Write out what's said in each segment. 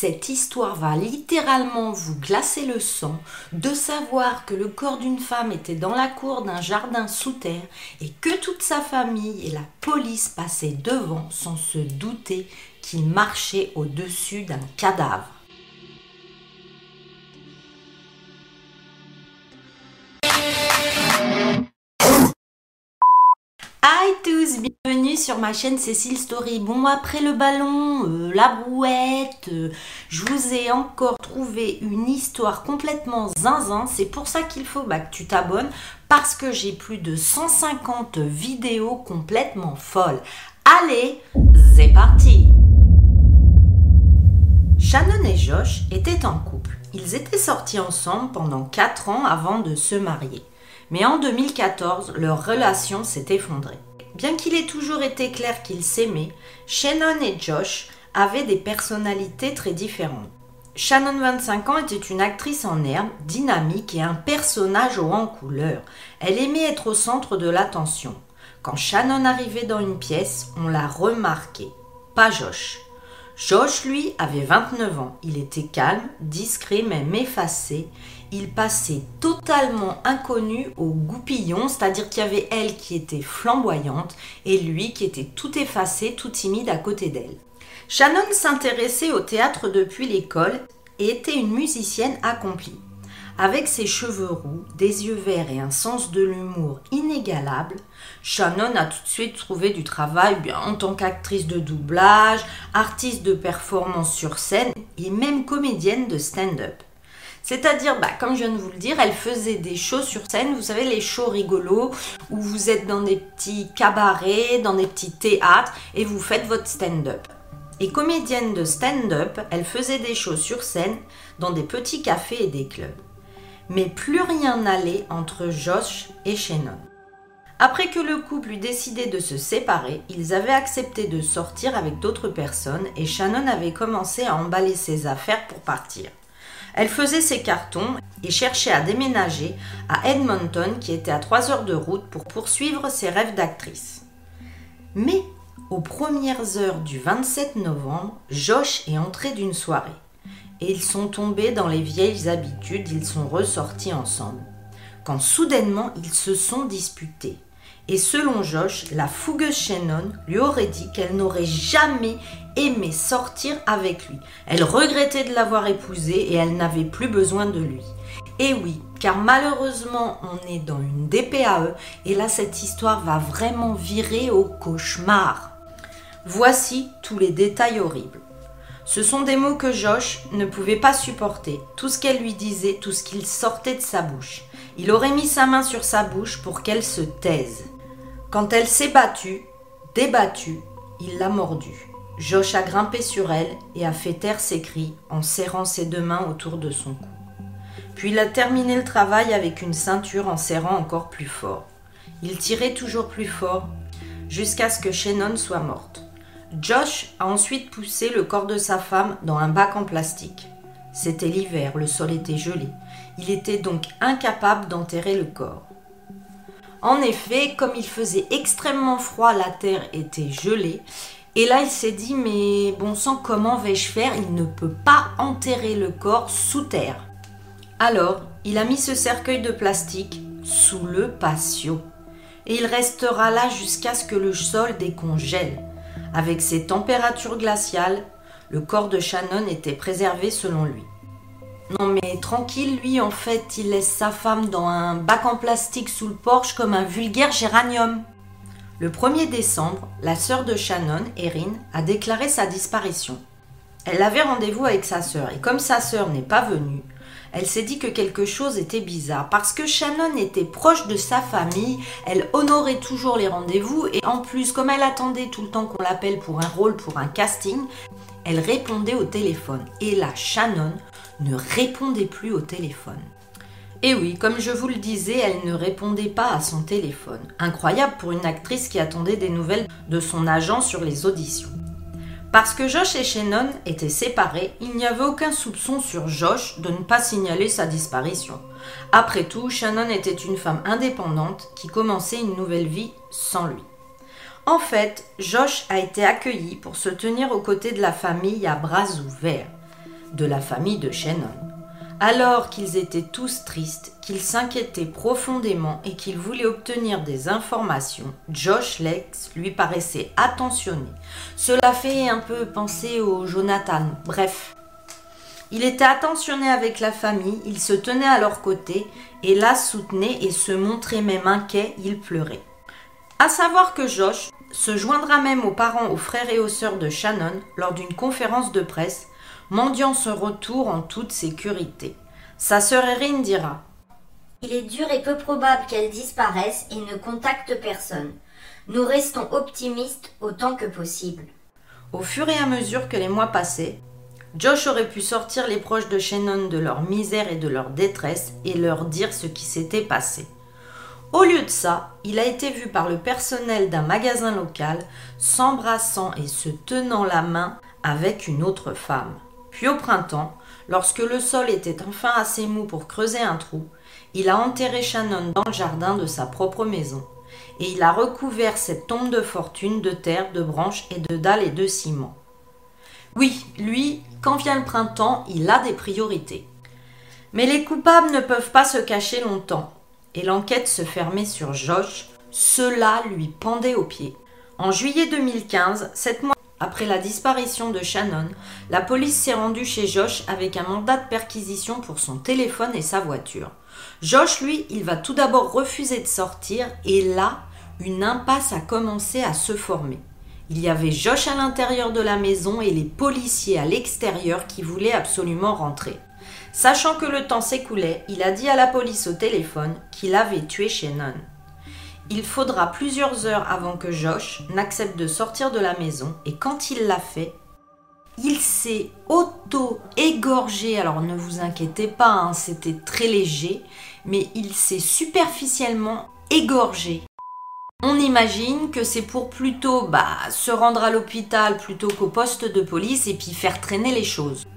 Cette histoire va littéralement vous glacer le sang de savoir que le corps d'une femme était dans la cour d'un jardin sous terre et que toute sa famille et la police passaient devant sans se douter qu'il marchait au-dessus d'un cadavre. Hi tous, bienvenue sur ma chaîne Cécile Story. Bon, après le ballon, euh, la brouette, euh, je vous ai encore trouvé une histoire complètement zinzin. C'est pour ça qu'il faut bah, que tu t'abonnes parce que j'ai plus de 150 vidéos complètement folles. Allez, c'est parti Shannon et Josh étaient en couple. Ils étaient sortis ensemble pendant 4 ans avant de se marier. Mais en 2014, leur relation s'est effondrée. Bien qu'il ait toujours été clair qu'ils s'aimaient, Shannon et Josh avaient des personnalités très différentes. Shannon, 25 ans, était une actrice en herbe, dynamique et un personnage haut en couleur. Elle aimait être au centre de l'attention. Quand Shannon arrivait dans une pièce, on la remarquait. Pas Josh. Josh, lui, avait 29 ans. Il était calme, discret, même effacé il passait totalement inconnu au goupillon, c'est-à-dire qu'il y avait elle qui était flamboyante et lui qui était tout effacé, tout timide à côté d'elle. Shannon s'intéressait au théâtre depuis l'école et était une musicienne accomplie. Avec ses cheveux roux, des yeux verts et un sens de l'humour inégalable, Shannon a tout de suite trouvé du travail en tant qu'actrice de doublage, artiste de performance sur scène et même comédienne de stand-up. C'est-à-dire, bah, comme je viens de vous le dire, elle faisait des shows sur scène, vous savez, les shows rigolos, où vous êtes dans des petits cabarets, dans des petits théâtres, et vous faites votre stand-up. Et comédienne de stand-up, elle faisait des shows sur scène dans des petits cafés et des clubs. Mais plus rien n'allait entre Josh et Shannon. Après que le couple eut décidé de se séparer, ils avaient accepté de sortir avec d'autres personnes et Shannon avait commencé à emballer ses affaires pour partir. Elle faisait ses cartons et cherchait à déménager à Edmonton qui était à 3 heures de route pour poursuivre ses rêves d'actrice. Mais aux premières heures du 27 novembre, Josh est entré d'une soirée et ils sont tombés dans les vieilles habitudes, ils sont ressortis ensemble. Quand soudainement ils se sont disputés. Et selon Josh, la fougueuse Shannon lui aurait dit qu'elle n'aurait jamais aimé sortir avec lui. Elle regrettait de l'avoir épousé et elle n'avait plus besoin de lui. Et oui, car malheureusement, on est dans une DPAE et là, cette histoire va vraiment virer au cauchemar. Voici tous les détails horribles. Ce sont des mots que Josh ne pouvait pas supporter, tout ce qu'elle lui disait, tout ce qu'il sortait de sa bouche. Il aurait mis sa main sur sa bouche pour qu'elle se taise. Quand elle s'est battue, débattue, il l'a mordue. Josh a grimpé sur elle et a fait taire ses cris en serrant ses deux mains autour de son cou. Puis il a terminé le travail avec une ceinture en serrant encore plus fort. Il tirait toujours plus fort jusqu'à ce que Shannon soit morte. Josh a ensuite poussé le corps de sa femme dans un bac en plastique. C'était l'hiver, le sol était gelé. Il était donc incapable d'enterrer le corps. En effet, comme il faisait extrêmement froid, la terre était gelée. Et là, il s'est dit, mais bon sang, comment vais-je faire? Il ne peut pas enterrer le corps sous terre. Alors, il a mis ce cercueil de plastique sous le patio. Et il restera là jusqu'à ce que le sol décongèle. Avec ses températures glaciales, le corps de Shannon était préservé selon lui. Non mais tranquille, lui en fait, il laisse sa femme dans un bac en plastique sous le porche comme un vulgaire géranium. Le 1er décembre, la sœur de Shannon, Erin, a déclaré sa disparition. Elle avait rendez-vous avec sa sœur et comme sa sœur n'est pas venue, elle s'est dit que quelque chose était bizarre parce que Shannon était proche de sa famille, elle honorait toujours les rendez-vous et en plus comme elle attendait tout le temps qu'on l'appelle pour un rôle, pour un casting, elle répondait au téléphone. Et là, Shannon ne répondait plus au téléphone. Et oui, comme je vous le disais, elle ne répondait pas à son téléphone. Incroyable pour une actrice qui attendait des nouvelles de son agent sur les auditions. Parce que Josh et Shannon étaient séparés, il n'y avait aucun soupçon sur Josh de ne pas signaler sa disparition. Après tout, Shannon était une femme indépendante qui commençait une nouvelle vie sans lui. En fait, Josh a été accueilli pour se tenir aux côtés de la famille à bras ouverts. de la famille de Shannon. Alors qu'ils étaient tous tristes, qu'ils s'inquiétaient profondément et qu'ils voulaient obtenir des informations, Josh Lex lui paraissait attentionné. Cela fait un peu penser au Jonathan. Bref, il était attentionné avec la famille, il se tenait à leur côté et la soutenait et se montrait même inquiet, il pleurait. À savoir que Josh se joindra même aux parents, aux frères et aux sœurs de Shannon lors d'une conférence de presse, mendiant son retour en toute sécurité. Sa sœur Erin dira Il est dur et peu probable qu'elle disparaisse et ne contacte personne. Nous restons optimistes autant que possible. Au fur et à mesure que les mois passaient, Josh aurait pu sortir les proches de Shannon de leur misère et de leur détresse et leur dire ce qui s'était passé. Au lieu de ça, il a été vu par le personnel d'un magasin local s'embrassant et se tenant la main avec une autre femme. Puis au printemps, lorsque le sol était enfin assez mou pour creuser un trou, il a enterré Shannon dans le jardin de sa propre maison. Et il a recouvert cette tombe de fortune de terre, de branches et de dalles et de ciment. Oui, lui, quand vient le printemps, il a des priorités. Mais les coupables ne peuvent pas se cacher longtemps, et l'enquête se fermait sur Josh, cela lui pendait aux pieds. En juillet 2015, sept mois après la disparition de Shannon, la police s'est rendue chez Josh avec un mandat de perquisition pour son téléphone et sa voiture. Josh, lui, il va tout d'abord refuser de sortir et là, une impasse a commencé à se former. Il y avait Josh à l'intérieur de la maison et les policiers à l'extérieur qui voulaient absolument rentrer. Sachant que le temps s'écoulait, il a dit à la police au téléphone qu'il avait tué Shannon. Il faudra plusieurs heures avant que Josh n'accepte de sortir de la maison et quand il l'a fait, il s'est auto-égorgé. Alors ne vous inquiétez pas, hein, c'était très léger, mais il s'est superficiellement égorgé on imagine que c'est pour plutôt bah, se rendre à l'hôpital plutôt qu'au poste de police et puis faire traîner les choses.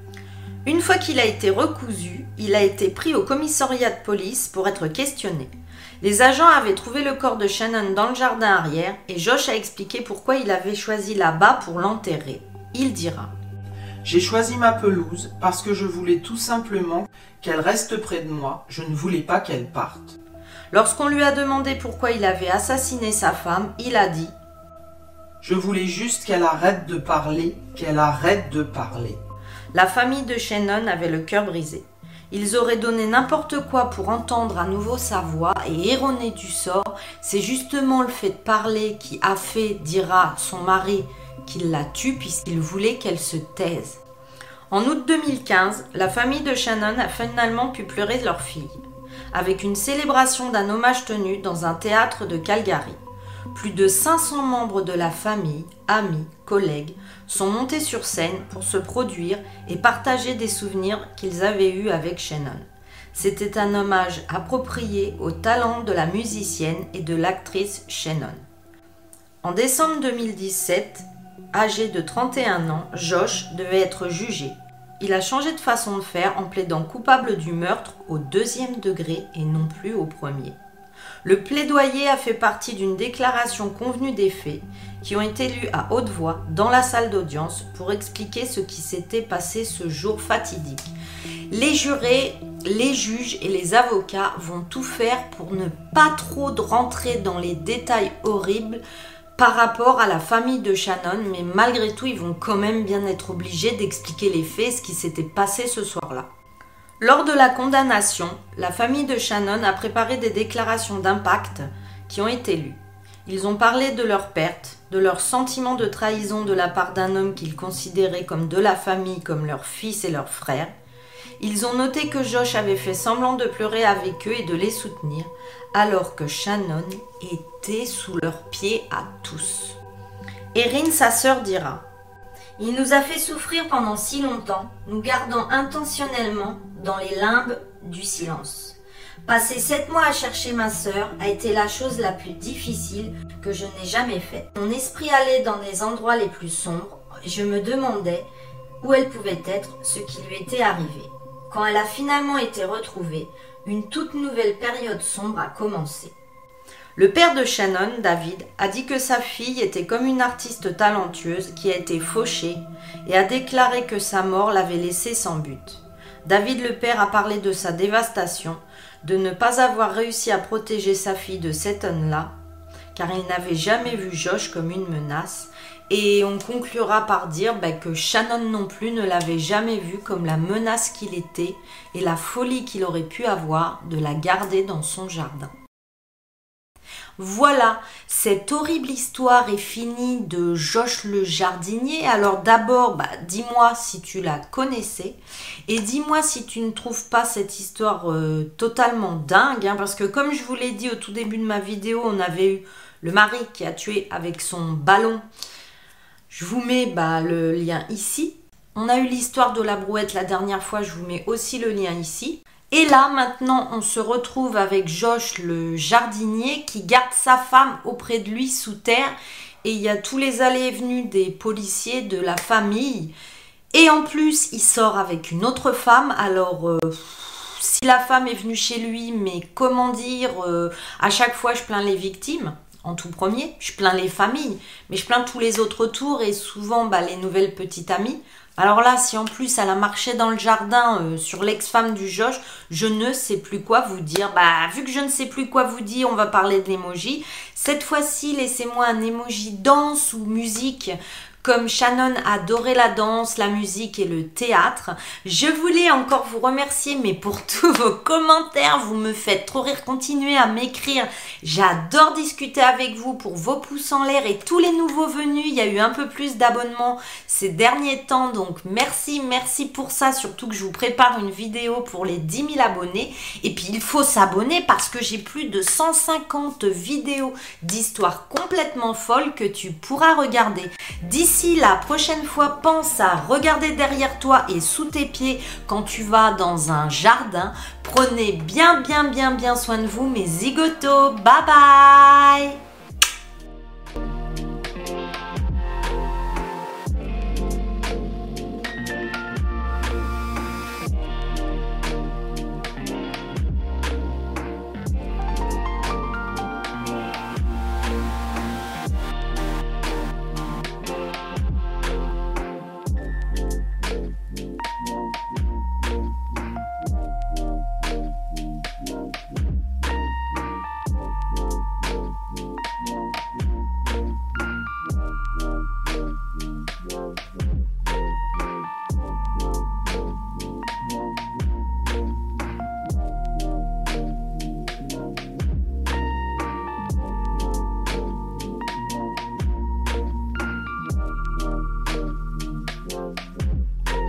Une fois qu'il a été recousu, il a été pris au commissariat de police pour être questionné. Les agents avaient trouvé le corps de Shannon dans le jardin arrière et Josh a expliqué pourquoi il avait choisi là-bas pour l'enterrer. Il dira J'ai choisi ma pelouse parce que je voulais tout simplement qu'elle reste près de moi, je ne voulais pas qu'elle parte. Lorsqu'on lui a demandé pourquoi il avait assassiné sa femme, il a dit Je voulais juste qu'elle arrête de parler, qu'elle arrête de parler. La famille de Shannon avait le cœur brisé. Ils auraient donné n'importe quoi pour entendre à nouveau sa voix et erroner du sort. C'est justement le fait de parler qui a fait, dira son mari, qu'il la tue puisqu'il voulait qu'elle se taise. En août 2015, la famille de Shannon a finalement pu pleurer de leur fille avec une célébration d'un hommage tenu dans un théâtre de Calgary. Plus de 500 membres de la famille, amis, collègues sont montés sur scène pour se produire et partager des souvenirs qu'ils avaient eus avec Shannon. C'était un hommage approprié au talent de la musicienne et de l'actrice Shannon. En décembre 2017, âgé de 31 ans, Josh devait être jugé il a changé de façon de faire en plaidant coupable du meurtre au deuxième degré et non plus au premier. Le plaidoyer a fait partie d'une déclaration convenue des faits qui ont été lus à haute voix dans la salle d'audience pour expliquer ce qui s'était passé ce jour fatidique. Les jurés, les juges et les avocats vont tout faire pour ne pas trop rentrer dans les détails horribles par rapport à la famille de Shannon, mais malgré tout, ils vont quand même bien être obligés d'expliquer les faits, ce qui s'était passé ce soir-là. Lors de la condamnation, la famille de Shannon a préparé des déclarations d'impact qui ont été lues. Ils ont parlé de leur perte, de leur sentiment de trahison de la part d'un homme qu'ils considéraient comme de la famille, comme leur fils et leur frère. Ils ont noté que Josh avait fait semblant de pleurer avec eux et de les soutenir, alors que Shannon était sous leurs pieds à tous. Erin, sa sœur, dira Il nous a fait souffrir pendant si longtemps, nous gardant intentionnellement dans les limbes du silence. Passer sept mois à chercher ma sœur a été la chose la plus difficile que je n'ai jamais faite. Mon esprit allait dans les endroits les plus sombres je me demandais où elle pouvait être, ce qui lui était arrivé. Quand elle a finalement été retrouvée, une toute nouvelle période sombre a commencé. Le père de Shannon, David, a dit que sa fille était comme une artiste talentueuse qui a été fauchée et a déclaré que sa mort l'avait laissée sans but. David le père a parlé de sa dévastation, de ne pas avoir réussi à protéger sa fille de cet homme-là, car il n'avait jamais vu Josh comme une menace, et on conclura par dire bah, que Shannon non plus ne l'avait jamais vu comme la menace qu'il était et la folie qu'il aurait pu avoir de la garder dans son jardin. Voilà, cette horrible histoire est finie de Josh le jardinier. Alors d'abord, bah, dis-moi si tu la connaissais et dis-moi si tu ne trouves pas cette histoire euh, totalement dingue, hein, parce que comme je vous l'ai dit au tout début de ma vidéo, on avait eu le mari qui a tué avec son ballon. Je vous mets bah, le lien ici. On a eu l'histoire de la brouette la dernière fois, je vous mets aussi le lien ici. Et là, maintenant, on se retrouve avec Josh, le jardinier, qui garde sa femme auprès de lui sous terre. Et il y a tous les allées et venues des policiers, de la famille. Et en plus, il sort avec une autre femme. Alors, euh, si la femme est venue chez lui, mais comment dire, euh, à chaque fois, je plains les victimes. En tout premier, je plains les familles, mais je plains tous les autres tours et souvent bah, les nouvelles petites amies. Alors là, si en plus elle a marché dans le jardin euh, sur l'ex-femme du Josh, je ne sais plus quoi vous dire. Bah, vu que je ne sais plus quoi vous dire, on va parler de l'emoji. Cette fois-ci, laissez-moi un emoji danse ou musique comme Shannon adorait la danse, la musique et le théâtre, je voulais encore vous remercier, mais pour tous vos commentaires, vous me faites trop rire. Continuez à m'écrire. J'adore discuter avec vous pour vos pouces en l'air et tous les nouveaux venus. Il y a eu un peu plus d'abonnements ces derniers temps, donc merci, merci pour ça. Surtout que je vous prépare une vidéo pour les 10 000 abonnés. Et puis il faut s'abonner parce que j'ai plus de 150 vidéos d'histoires complètement folles que tu pourras regarder. D'ici la prochaine fois, pense à regarder derrière toi et sous tes pieds quand tu vas dans un jardin. Prenez bien bien bien bien soin de vous mes zigotos. Bye bye